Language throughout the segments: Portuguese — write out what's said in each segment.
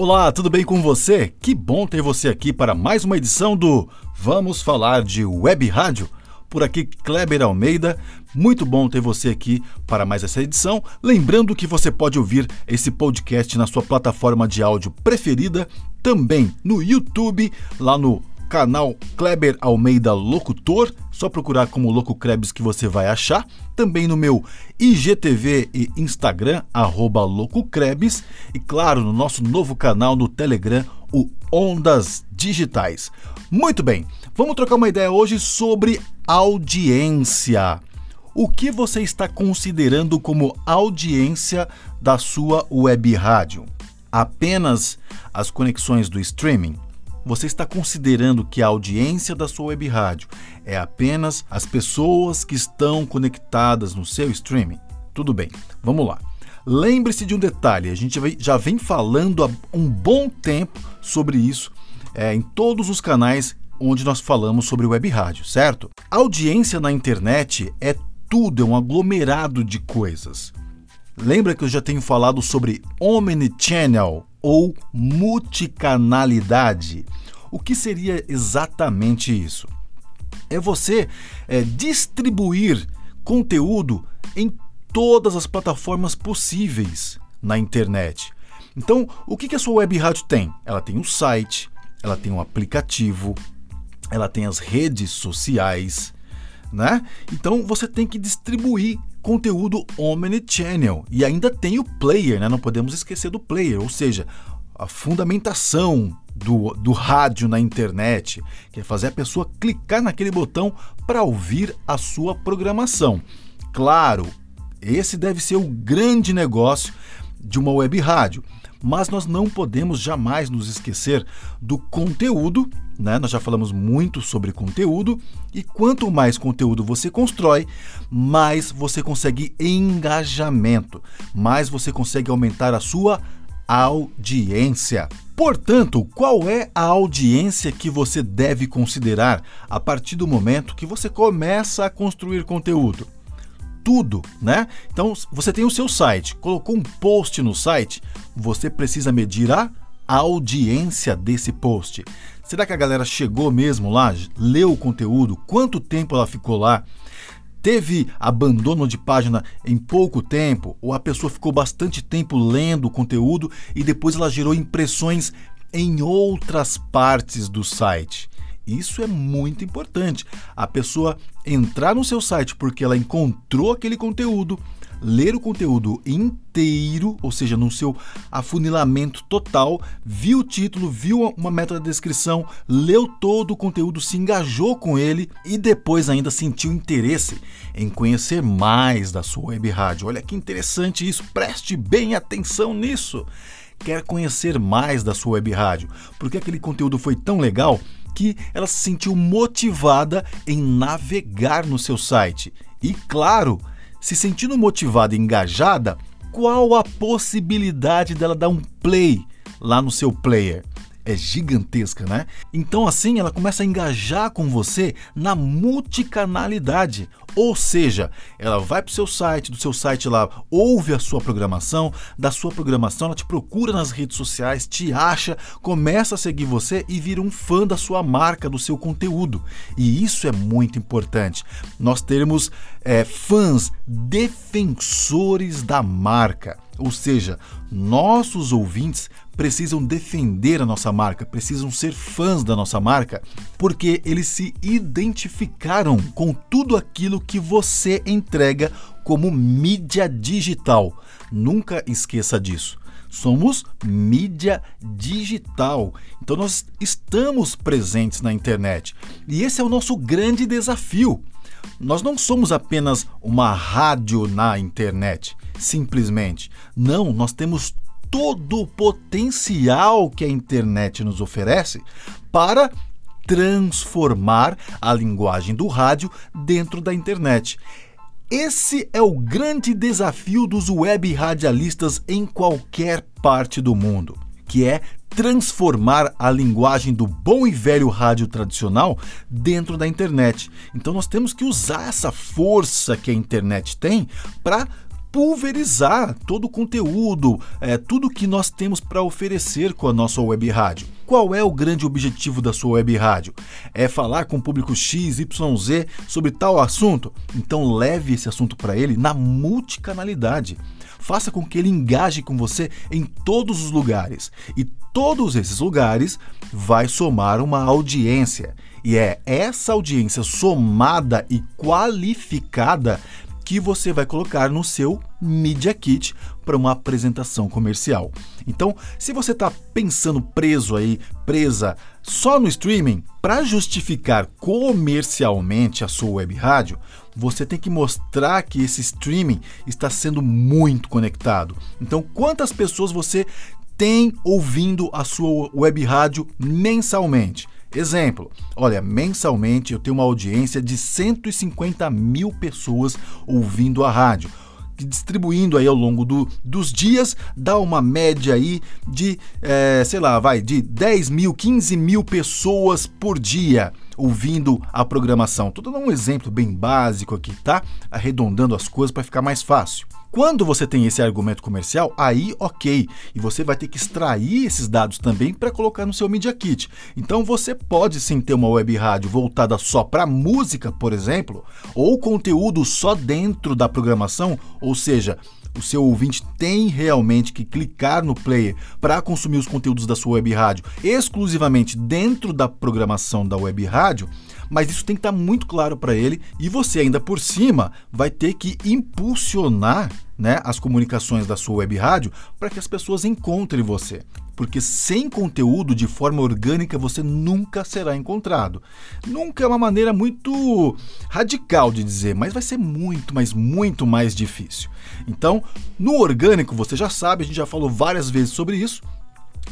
Olá, tudo bem com você? Que bom ter você aqui para mais uma edição do Vamos Falar de Web Rádio. Por aqui, Kleber Almeida. Muito bom ter você aqui para mais essa edição. Lembrando que você pode ouvir esse podcast na sua plataforma de áudio preferida, também no YouTube, lá no canal Kleber Almeida Locutor, só procurar como Loco Krebs que você vai achar. Também no meu IGTV e Instagram, arroba Loco Krebs. E claro, no nosso novo canal no Telegram, o Ondas Digitais. Muito bem, vamos trocar uma ideia hoje sobre audiência. O que você está considerando como audiência da sua web rádio? Apenas as conexões do streaming? Você está considerando que a audiência da sua web rádio é apenas as pessoas que estão conectadas no seu streaming? Tudo bem, vamos lá. Lembre-se de um detalhe: a gente já vem falando há um bom tempo sobre isso é, em todos os canais onde nós falamos sobre web rádio, certo? A audiência na internet é tudo, é um aglomerado de coisas. Lembra que eu já tenho falado sobre omnichannel ou multicanalidade? O que seria exatamente isso? É você é, distribuir conteúdo em todas as plataformas possíveis na internet. Então, o que a sua web rádio tem? Ela tem um site, ela tem um aplicativo, ela tem as redes sociais, né? Então você tem que distribuir conteúdo omnichannel e ainda tem o player, né? Não podemos esquecer do player, ou seja, a fundamentação do, do rádio na internet, que é fazer a pessoa clicar naquele botão para ouvir a sua programação. Claro, esse deve ser o grande negócio de uma web rádio. Mas nós não podemos jamais nos esquecer do conteúdo, né? Nós já falamos muito sobre conteúdo e quanto mais conteúdo você constrói, mais você consegue engajamento, mais você consegue aumentar a sua audiência. Portanto, qual é a audiência que você deve considerar a partir do momento que você começa a construir conteúdo? Tudo, né? Então, você tem o seu site, colocou um post no site, você precisa medir a audiência desse post. Será que a galera chegou mesmo lá, leu o conteúdo, quanto tempo ela ficou lá? teve abandono de página em pouco tempo, ou a pessoa ficou bastante tempo lendo o conteúdo e depois ela gerou impressões em outras partes do site. Isso é muito importante. A pessoa entrar no seu site porque ela encontrou aquele conteúdo, ler o conteúdo inteiro, ou seja, no seu afunilamento total, viu o título, viu uma meta de descrição, leu todo o conteúdo, se engajou com ele e depois ainda sentiu interesse em conhecer mais da sua web rádio. Olha que interessante isso, preste bem atenção nisso. Quer conhecer mais da sua web rádio? Porque aquele conteúdo foi tão legal que ela se sentiu motivada em navegar no seu site. E claro, se sentindo motivada e engajada, qual a possibilidade dela dar um play lá no seu player? É gigantesca, né? Então assim ela começa a engajar com você na multicanalidade, ou seja, ela vai para o seu site, do seu site lá ouve a sua programação, da sua programação ela te procura nas redes sociais, te acha, começa a seguir você e vira um fã da sua marca, do seu conteúdo. E isso é muito importante. Nós termos é, fãs defensores da marca. Ou seja, nossos ouvintes precisam defender a nossa marca, precisam ser fãs da nossa marca, porque eles se identificaram com tudo aquilo que você entrega como mídia digital. Nunca esqueça disso. Somos mídia digital. Então nós estamos presentes na internet. E esse é o nosso grande desafio. Nós não somos apenas uma rádio na internet, simplesmente. Não, nós temos todo o potencial que a internet nos oferece para transformar a linguagem do rádio dentro da internet. Esse é o grande desafio dos web radialistas em qualquer parte do mundo, que é transformar a linguagem do bom e velho rádio tradicional dentro da internet. Então nós temos que usar essa força que a internet tem para pulverizar todo o conteúdo, é, tudo que nós temos para oferecer com a nossa web rádio. Qual é o grande objetivo da sua web rádio? É falar com o público X, Y, Z sobre tal assunto? Então leve esse assunto para ele na multicanalidade. Faça com que ele engaje com você em todos os lugares. E todos esses lugares vai somar uma audiência. E é essa audiência somada e qualificada que você vai colocar no seu Media Kit para uma apresentação comercial. Então, se você está pensando preso aí, presa só no streaming, para justificar comercialmente a sua web rádio, você tem que mostrar que esse streaming está sendo muito conectado. Então, quantas pessoas você tem ouvindo a sua web rádio mensalmente? Exemplo, olha, mensalmente eu tenho uma audiência de 150 mil pessoas ouvindo a rádio distribuindo aí ao longo do, dos dias, dá uma média aí de, é, sei lá, vai, de 10 mil, 15 mil pessoas por dia ouvindo a programação. Estou dando um exemplo bem básico aqui, tá? Arredondando as coisas para ficar mais fácil. Quando você tem esse argumento comercial, aí ok, e você vai ter que extrair esses dados também para colocar no seu Media Kit. Então você pode sim ter uma web rádio voltada só para música, por exemplo, ou conteúdo só dentro da programação, ou seja, o seu ouvinte tem realmente que clicar no player para consumir os conteúdos da sua web rádio exclusivamente dentro da programação da web rádio, mas isso tem que estar tá muito claro para ele e você ainda por cima vai ter que impulsionar né, as comunicações da sua web rádio para que as pessoas encontrem você. Porque sem conteúdo de forma orgânica você nunca será encontrado. Nunca é uma maneira muito radical de dizer, mas vai ser muito, mas muito mais difícil. Então, no orgânico, você já sabe, a gente já falou várias vezes sobre isso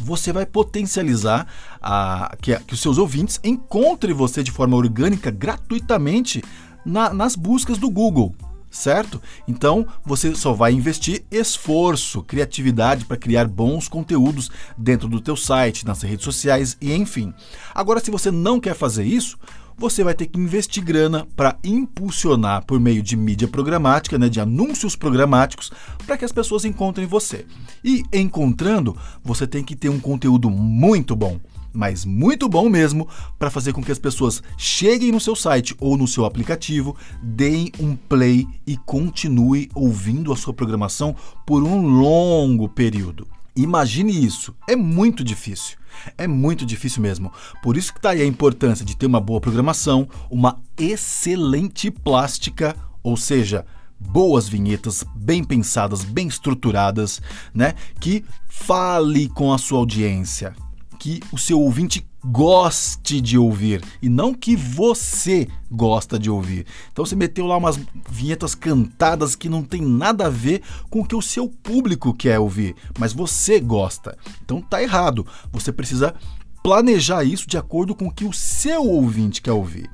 você vai potencializar a, que, que os seus ouvintes encontrem você de forma orgânica gratuitamente na, nas buscas do Google certo? Então você só vai investir esforço, criatividade para criar bons conteúdos dentro do teu site, nas redes sociais e enfim. Agora, se você não quer fazer isso, você vai ter que investir grana para impulsionar por meio de mídia programática, né, de anúncios programáticos, para que as pessoas encontrem você. E encontrando, você tem que ter um conteúdo muito bom mas muito bom mesmo, para fazer com que as pessoas cheguem no seu site ou no seu aplicativo, deem um play e continue ouvindo a sua programação por um longo período. Imagine isso, é muito difícil. É muito difícil mesmo. Por isso que está aí a importância de ter uma boa programação, uma excelente plástica, ou seja, boas vinhetas, bem pensadas, bem estruturadas, né? Que fale com a sua audiência, que o seu ouvinte goste de ouvir e não que você gosta de ouvir. Então você meteu lá umas vinhetas cantadas que não tem nada a ver com o que o seu público quer ouvir, mas você gosta. Então tá errado. Você precisa planejar isso de acordo com o que o seu ouvinte quer ouvir.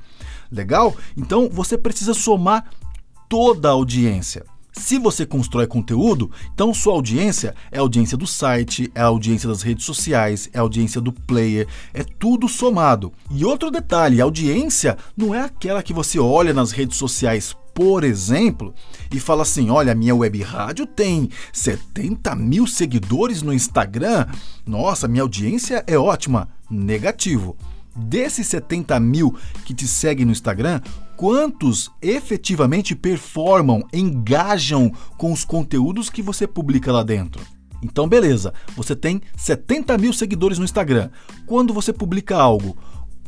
Legal? Então você precisa somar toda a audiência. Se você constrói conteúdo, então sua audiência é a audiência do site, é a audiência das redes sociais, é a audiência do player, é tudo somado. E outro detalhe, a audiência não é aquela que você olha nas redes sociais por exemplo, e fala assim: olha, minha web rádio tem 70 mil seguidores no Instagram, nossa, minha audiência é ótima. Negativo. Desses 70 mil que te seguem no Instagram, quantos efetivamente performam, engajam com os conteúdos que você publica lá dentro? Então, beleza, você tem 70 mil seguidores no Instagram. Quando você publica algo,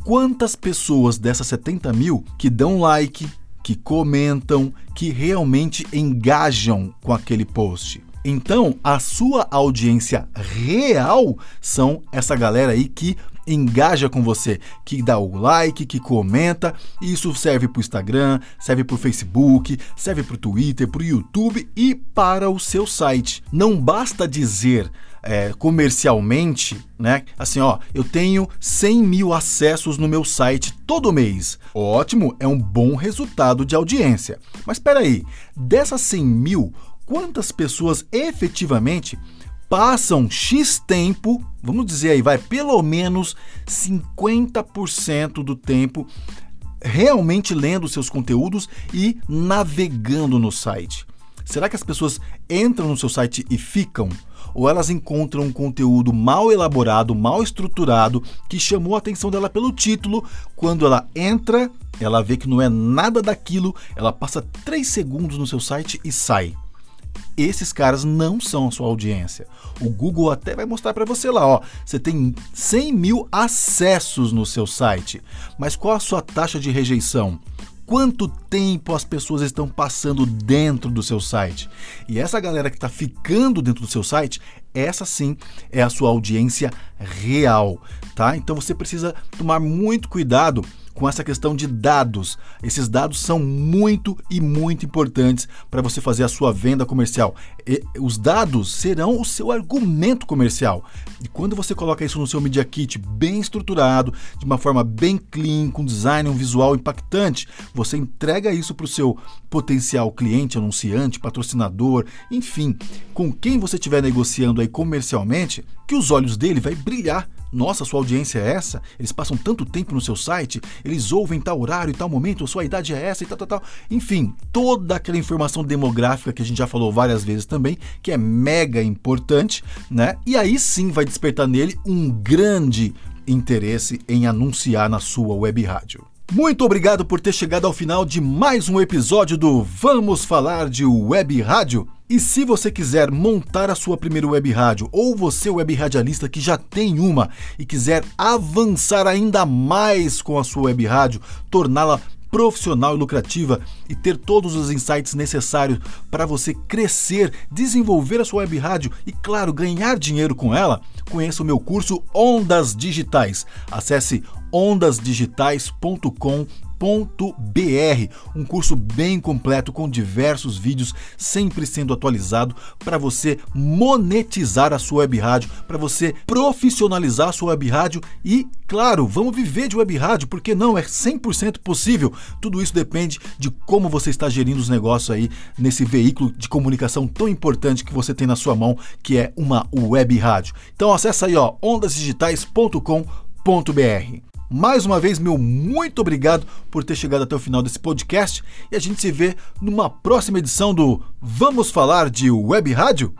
quantas pessoas dessas 70 mil que dão like, que comentam, que realmente engajam com aquele post? Então, a sua audiência real são essa galera aí que engaja com você, que dá o like, que comenta. Isso serve para o Instagram, serve para o Facebook, serve para o Twitter, para o YouTube e para o seu site. Não basta dizer é, comercialmente, né? Assim, ó, eu tenho 100 mil acessos no meu site todo mês. Ótimo, é um bom resultado de audiência. Mas espera aí, dessas 100 mil, quantas pessoas efetivamente passam X tempo, vamos dizer aí, vai pelo menos 50% do tempo realmente lendo seus conteúdos e navegando no site. Será que as pessoas entram no seu site e ficam? Ou elas encontram um conteúdo mal elaborado, mal estruturado, que chamou a atenção dela pelo título, quando ela entra, ela vê que não é nada daquilo, ela passa 3 segundos no seu site e sai esses caras não são sua audiência. O Google até vai mostrar para você lá, ó, você tem 100 mil acessos no seu site, mas qual a sua taxa de rejeição? Quanto tempo as pessoas estão passando dentro do seu site? E essa galera que está ficando dentro do seu site, essa sim é a sua audiência real, tá? Então você precisa tomar muito cuidado com essa questão de dados. Esses dados são muito e muito importantes para você fazer a sua venda comercial. E os dados serão o seu argumento comercial. E quando você coloca isso no seu Media Kit bem estruturado, de uma forma bem clean, com design, um visual impactante, você entrega isso para o seu potencial cliente, anunciante, patrocinador, enfim, com quem você estiver negociando aí comercialmente, que os olhos dele vai brilhar nossa, sua audiência é essa? Eles passam tanto tempo no seu site, eles ouvem tal horário e tal momento, sua idade é essa e tal, tal, tal. Enfim, toda aquela informação demográfica que a gente já falou várias vezes também, que é mega importante, né? E aí sim vai despertar nele um grande interesse em anunciar na sua web rádio. Muito obrigado por ter chegado ao final de mais um episódio do Vamos Falar de Web Rádio. E se você quiser montar a sua primeira web rádio ou você web radialista que já tem uma e quiser avançar ainda mais com a sua web rádio, torná-la profissional e lucrativa e ter todos os insights necessários para você crescer, desenvolver a sua web rádio e, claro, ganhar dinheiro com ela, conheça o meu curso Ondas Digitais. Acesse ondasdigitais.com.br um curso bem completo com diversos vídeos sempre sendo atualizado para você monetizar a sua web rádio, para você profissionalizar a sua web rádio e, claro, vamos viver de web rádio, porque não é 100% possível. Tudo isso depende de como você está gerindo os negócios aí nesse veículo de comunicação tão importante que você tem na sua mão, que é uma web rádio. Então acessa aí ó ondasdigitais.com.br. Mais uma vez, meu muito obrigado por ter chegado até o final desse podcast e a gente se vê numa próxima edição do Vamos Falar de Web Rádio?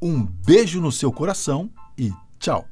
Um beijo no seu coração e tchau!